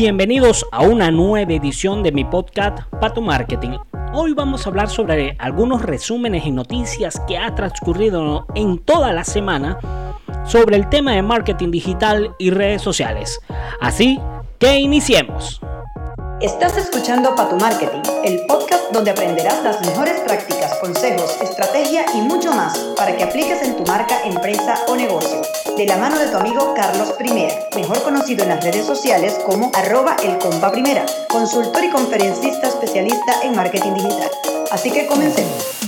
Bienvenidos a una nueva edición de mi podcast Pato Marketing. Hoy vamos a hablar sobre algunos resúmenes y noticias que ha transcurrido en toda la semana sobre el tema de marketing digital y redes sociales. Así que iniciemos. Estás escuchando Pato Marketing, el podcast donde aprenderás las mejores prácticas, consejos, estrategia y mucho más para que apliques en tu marca, empresa o negocio. De la mano de tu amigo Carlos Primera, mejor conocido en las redes sociales como arroba el primera, consultor y conferencista especialista en marketing digital. Así que comencemos.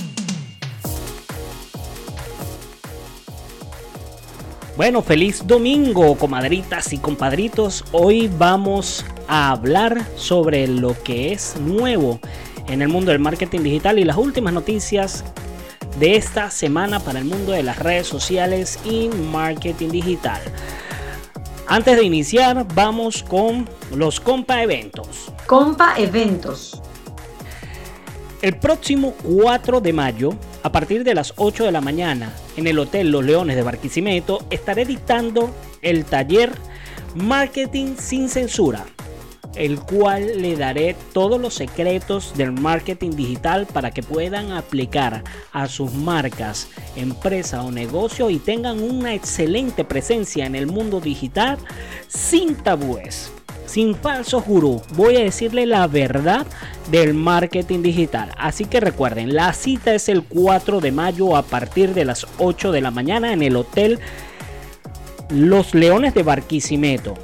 Bueno, feliz domingo, comadritas y compadritos. Hoy vamos a hablar sobre lo que es nuevo en el mundo del marketing digital y las últimas noticias de esta semana para el mundo de las redes sociales y marketing digital. Antes de iniciar, vamos con los compa eventos. Compa eventos. El próximo 4 de mayo, a partir de las 8 de la mañana, en el Hotel Los Leones de Barquisimeto, estaré dictando el taller Marketing sin Censura, el cual le daré todos los secretos del marketing digital para que puedan aplicar a sus marcas, empresa o negocio y tengan una excelente presencia en el mundo digital sin tabúes sin falsos gurú, voy a decirle la verdad del marketing digital. Así que recuerden, la cita es el 4 de mayo a partir de las 8 de la mañana en el Hotel Los Leones de Barquisimeto.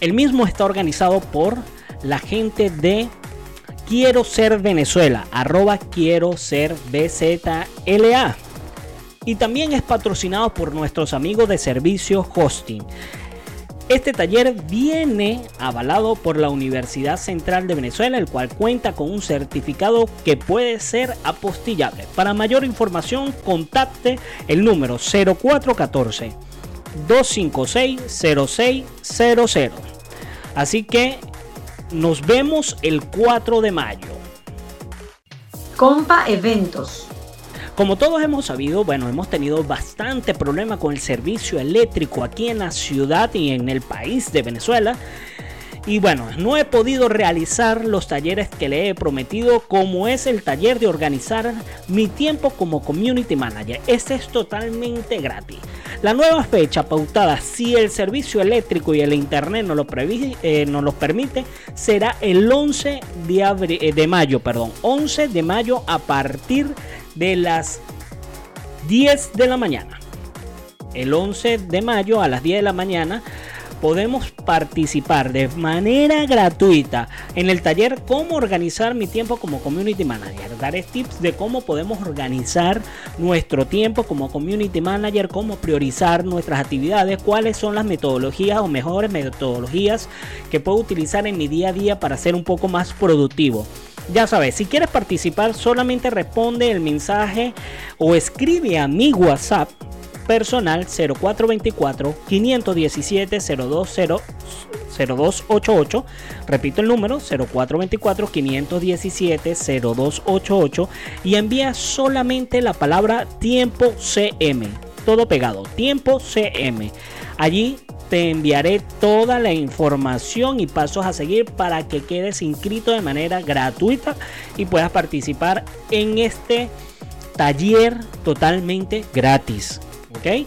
El mismo está organizado por la gente de Quiero ser Venezuela, arroba quiero ser BZLA. Y también es patrocinado por nuestros amigos de servicio hosting. Este taller viene avalado por la Universidad Central de Venezuela, el cual cuenta con un certificado que puede ser apostillable. Para mayor información, contacte el número 0414 256 0600. Así que nos vemos el 4 de mayo. Compa Eventos. Como todos hemos sabido, bueno, hemos tenido bastante problema con el servicio eléctrico aquí en la ciudad y en el país de Venezuela. Y bueno, no he podido realizar los talleres que le he prometido, como es el taller de organizar mi tiempo como community manager. Este es totalmente gratis. La nueva fecha pautada, si el servicio eléctrico y el internet no lo, eh, permite, será el 11 de, eh, de mayo, perdón, 11 de mayo a partir de las 10 de la mañana. El 11 de mayo a las 10 de la mañana podemos participar de manera gratuita en el taller cómo organizar mi tiempo como community manager. Daré tips de cómo podemos organizar nuestro tiempo como community manager, cómo priorizar nuestras actividades, cuáles son las metodologías o mejores metodologías que puedo utilizar en mi día a día para ser un poco más productivo. Ya sabes, si quieres participar, solamente responde el mensaje o escribe a mi WhatsApp personal 0424 517 0288. Repito el número 0424 517 0288 y envía solamente la palabra tiempo CM. Todo pegado, tiempo CM. Allí te enviaré toda la información y pasos a seguir para que quedes inscrito de manera gratuita y puedas participar en este taller totalmente gratis. ¿Ok?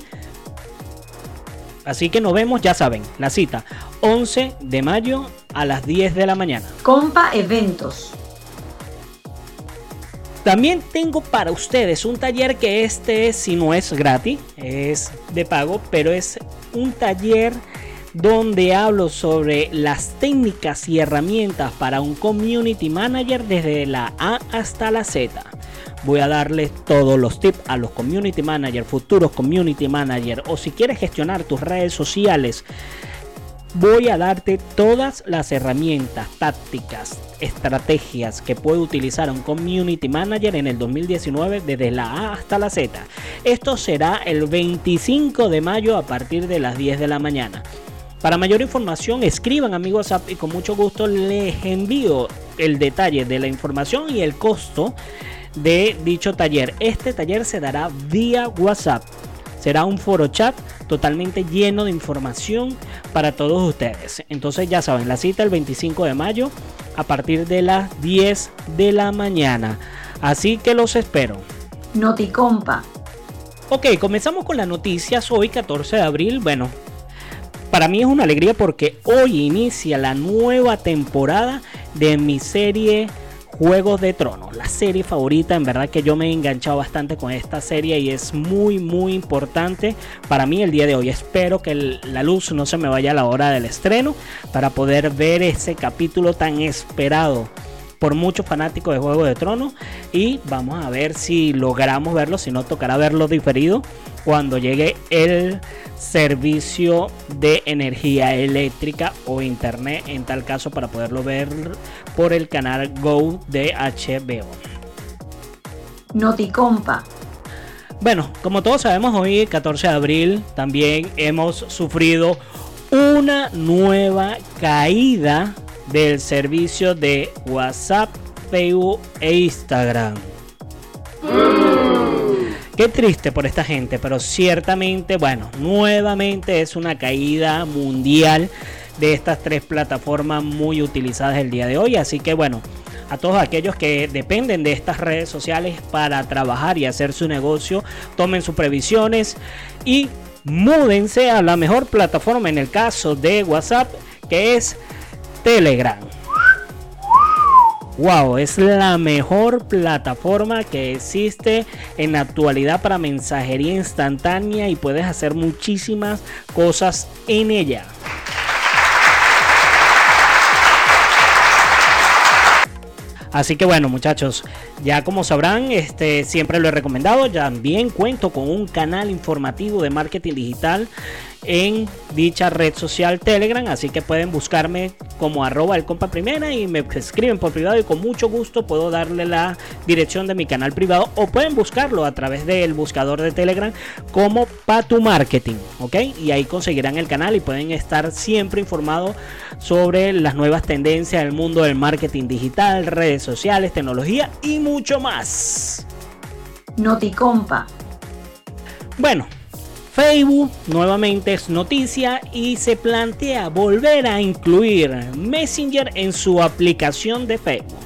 Así que nos vemos, ya saben, la cita 11 de mayo a las 10 de la mañana. Compa Eventos. También tengo para ustedes un taller que este, si no es gratis, es de pago, pero es un taller donde hablo sobre las técnicas y herramientas para un community manager desde la A hasta la Z voy a darles todos los tips a los community manager, futuros community manager o si quieres gestionar tus redes sociales. Voy a darte todas las herramientas, tácticas, estrategias que puede utilizar un community manager en el 2019 desde la A hasta la Z. Esto será el 25 de mayo a partir de las 10 de la mañana. Para mayor información escriban a mi WhatsApp y con mucho gusto les envío el detalle de la información y el costo de dicho taller. Este taller se dará vía WhatsApp. Será un foro chat totalmente lleno de información para todos ustedes. Entonces ya saben, la cita el 25 de mayo a partir de las 10 de la mañana. Así que los espero. Noticompa. Ok, comenzamos con las noticias hoy 14 de abril. Bueno, para mí es una alegría porque hoy inicia la nueva temporada de mi serie Juegos de Tronos, la serie favorita, en verdad que yo me he enganchado bastante con esta serie y es muy muy importante para mí el día de hoy. Espero que la luz no se me vaya a la hora del estreno para poder ver ese capítulo tan esperado por muchos fanáticos de Juego de Tronos y vamos a ver si logramos verlo, si no tocará verlo diferido cuando llegue el servicio de energía eléctrica o internet en tal caso para poderlo ver por el canal Go de HBO. Noticompa. Bueno, como todos sabemos, hoy 14 de abril también hemos sufrido una nueva caída del servicio de WhatsApp, Facebook e Instagram. Qué triste por esta gente, pero ciertamente, bueno, nuevamente es una caída mundial de estas tres plataformas muy utilizadas el día de hoy. Así que bueno, a todos aquellos que dependen de estas redes sociales para trabajar y hacer su negocio, tomen sus previsiones y múdense a la mejor plataforma en el caso de WhatsApp, que es Telegram. Wow, es la mejor plataforma que existe en la actualidad para mensajería instantánea y puedes hacer muchísimas cosas en ella. Así que bueno muchachos, ya como sabrán, este, siempre lo he recomendado, también cuento con un canal informativo de marketing digital en dicha red social Telegram, así que pueden buscarme como arroba el compa primera y me escriben por privado y con mucho gusto puedo darle la dirección de mi canal privado o pueden buscarlo a través del buscador de Telegram como Patu Marketing, ¿ok? Y ahí conseguirán el canal y pueden estar siempre informados sobre las nuevas tendencias del mundo del marketing digital, redes sociales, tecnología y mucho más. Noticompa. Bueno, Facebook nuevamente es noticia y se plantea volver a incluir Messenger en su aplicación de Facebook.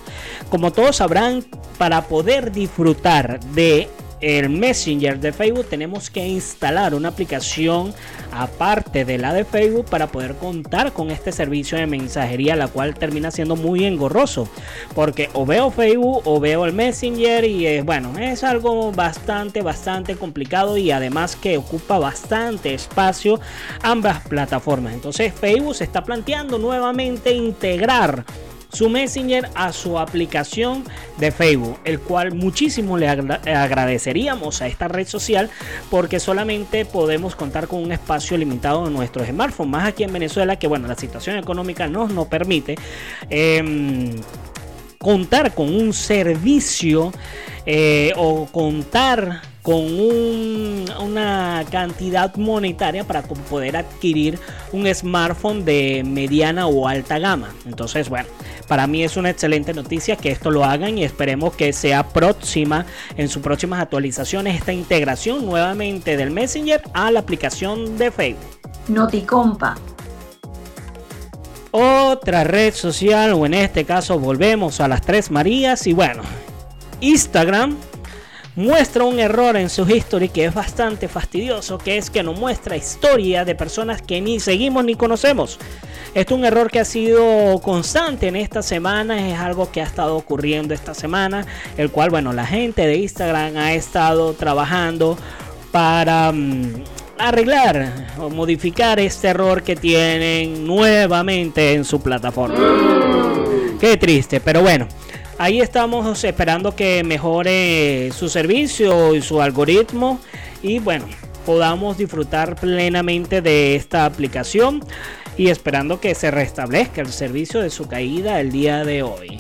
Como todos sabrán, para poder disfrutar de el Messenger de Facebook tenemos que instalar una aplicación aparte de la de Facebook para poder contar con este servicio de mensajería, la cual termina siendo muy engorroso, porque o veo Facebook o veo el Messenger y es bueno, es algo bastante, bastante complicado y además que ocupa bastante espacio ambas plataformas. Entonces Facebook se está planteando nuevamente integrar su Messenger a su aplicación de Facebook, el cual muchísimo le agradeceríamos a esta red social porque solamente podemos contar con un espacio limitado en nuestros smartphones, más aquí en Venezuela que bueno, la situación económica nos no permite. Em, contar con un servicio eh, o contar con una cantidad monetaria para poder adquirir un smartphone de mediana o alta gama. Entonces, bueno, para mí es una excelente noticia que esto lo hagan y esperemos que sea próxima en sus próximas actualizaciones esta integración nuevamente del Messenger a la aplicación de Facebook. Noticompa. Otra red social, o en este caso volvemos a las tres Marías y bueno, Instagram muestra un error en su history que es bastante fastidioso, que es que no muestra historia de personas que ni seguimos ni conocemos. Esto es un error que ha sido constante en esta semana, es algo que ha estado ocurriendo esta semana, el cual, bueno, la gente de Instagram ha estado trabajando para mm, arreglar o modificar este error que tienen nuevamente en su plataforma. Qué triste, pero bueno. Ahí estamos esperando que mejore su servicio y su algoritmo y bueno, podamos disfrutar plenamente de esta aplicación y esperando que se restablezca el servicio de su caída el día de hoy.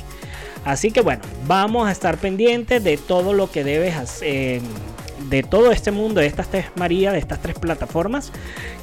Así que bueno, vamos a estar pendientes de todo lo que debes de todo este mundo, de estas tres María, de estas tres plataformas,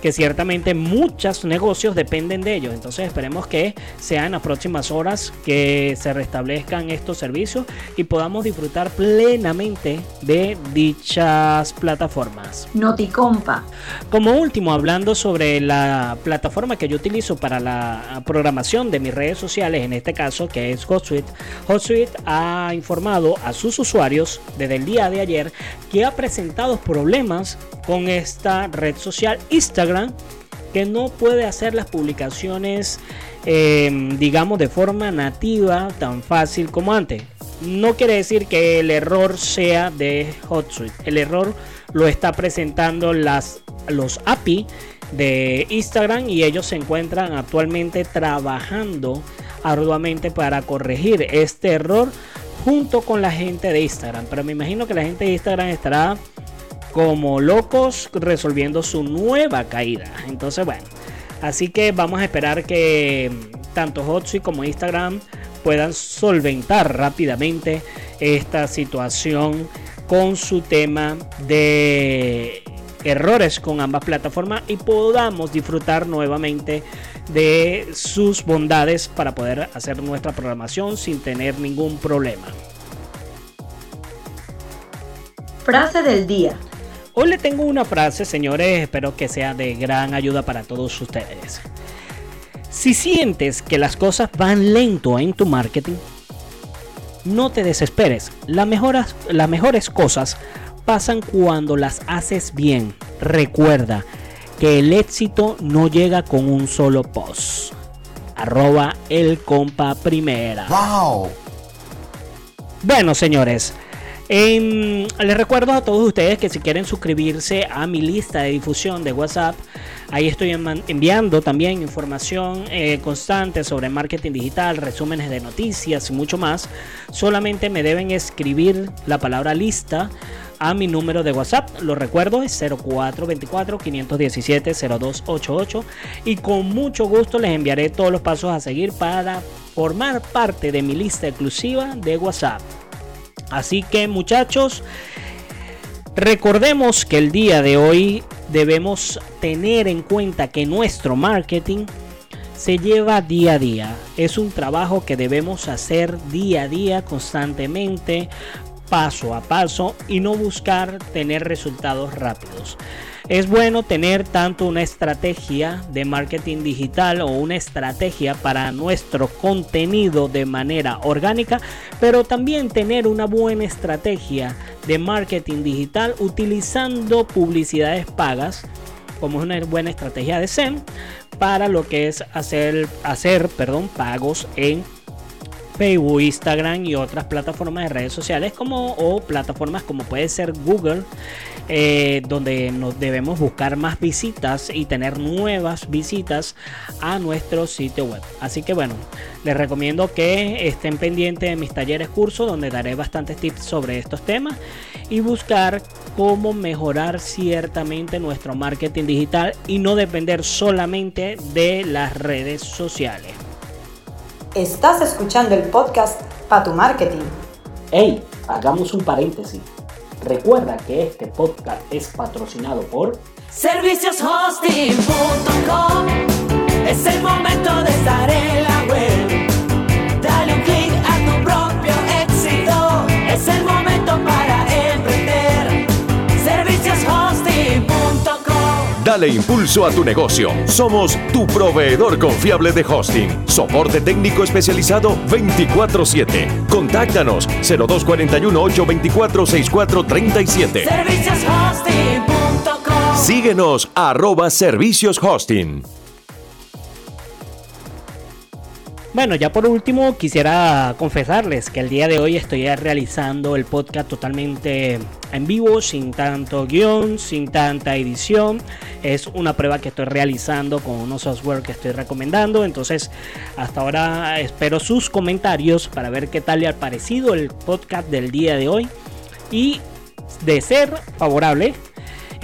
que ciertamente muchos negocios dependen de ellos. Entonces esperemos que sean las próximas horas que se restablezcan estos servicios y podamos disfrutar plenamente de dichas plataformas. Noticompa. Como último, hablando sobre la plataforma que yo utilizo para la programación de mis redes sociales, en este caso que es HotSuite, HotSuite ha informado a sus usuarios desde el día de ayer que ha presentado problemas con esta red social Instagram que no puede hacer las publicaciones em, digamos de forma nativa tan fácil como antes. No quiere decir que el error sea de HotSuite el error lo está presentando las los API de Instagram y ellos se encuentran actualmente trabajando arduamente para corregir este error junto con la gente de Instagram. Pero me imagino que la gente de Instagram estará como locos resolviendo su nueva caída. Entonces, bueno, así que vamos a esperar que tanto Hotsuite como Instagram puedan solventar rápidamente esta situación con su tema de errores con ambas plataformas y podamos disfrutar nuevamente de sus bondades para poder hacer nuestra programación sin tener ningún problema. Frase del día. Hoy le tengo una frase, señores, espero que sea de gran ayuda para todos ustedes. Si sientes que las cosas van lento en tu marketing, no te desesperes. Las mejores, las mejores cosas pasan cuando las haces bien. Recuerda, que el éxito no llega con un solo post. Arroba el compa primera. Wow. Bueno, señores. les recuerdo a todos ustedes que si quieren suscribirse a mi lista de difusión de WhatsApp, ahí estoy enviando también información eh, constante sobre marketing digital, resúmenes de noticias y mucho más. Solamente me deben escribir la palabra lista a mi número de WhatsApp. Lo recuerdo, es 0424-517-0288 y con mucho gusto les enviaré todos los pasos a seguir para formar parte de mi lista exclusiva de WhatsApp. Así que muchachos, recordemos que el día de hoy debemos tener en cuenta que nuestro marketing se lleva día a día. Es un trabajo que debemos hacer día a día constantemente paso a paso y no buscar tener resultados rápidos. Es bueno tener tanto una estrategia de marketing digital o una estrategia para nuestro contenido de manera orgánica, pero también tener una buena estrategia de marketing digital utilizando publicidades pagas como una buena estrategia de SEM para lo que es hacer, hacer perdón, pagos en Facebook, Instagram y otras plataformas de redes sociales como o plataformas como puede ser Google, eh, donde nos debemos buscar más visitas y tener nuevas visitas a nuestro sitio web. Así que bueno, les recomiendo que estén pendientes de mis talleres cursos donde daré bastantes tips sobre estos temas y buscar cómo mejorar ciertamente nuestro marketing digital y no depender solamente de las redes sociales. Estás escuchando el podcast para tu marketing. Hey, hagamos un paréntesis. Recuerda que este podcast es patrocinado por servicioshosting.com. Es el momento de estar en la web. Dale impulso a tu negocio. Somos tu proveedor confiable de hosting. Soporte técnico especializado 24/7. Contáctanos 0241-824-6437. Servicioshosting.com. Síguenos arroba servicios hosting. Bueno, ya por último quisiera confesarles que el día de hoy estoy realizando el podcast totalmente en vivo, sin tanto guion, sin tanta edición. Es una prueba que estoy realizando con unos software que estoy recomendando. Entonces, hasta ahora espero sus comentarios para ver qué tal le ha parecido el podcast del día de hoy. Y de ser favorable,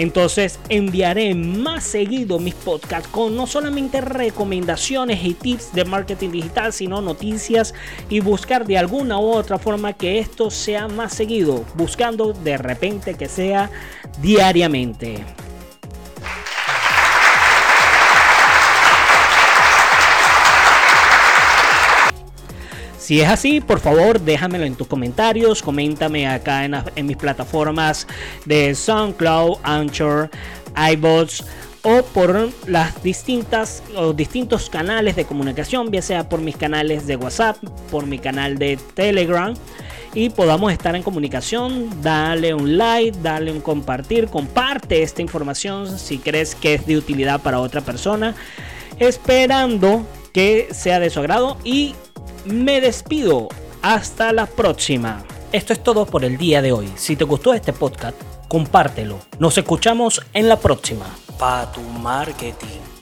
Entonces enviaré más seguido mis podcasts con no solamente recomendaciones y tips de marketing digital, sino noticias y buscar de alguna u otra forma que esto sea más seguido, buscando de repente que sea diariamente. Si es así, por favor, déjamelo en tus comentarios, coméntame acá en, mis plataformas de SoundCloud, Anchor, iBots o por las distintas o distintos canales de comunicación, ya sea por mis canales de WhatsApp, por mi canal de Telegram y podamos estar en comunicación. Dale un like, dale un compartir, comparte esta información si crees que es de utilidad para otra persona, esperando que sea de su agrado y me despido. Hasta la próxima. Esto es todo por el día de hoy. Si te gustó este podcast, compártelo. Nos escuchamos en la próxima. Pa tu marketing.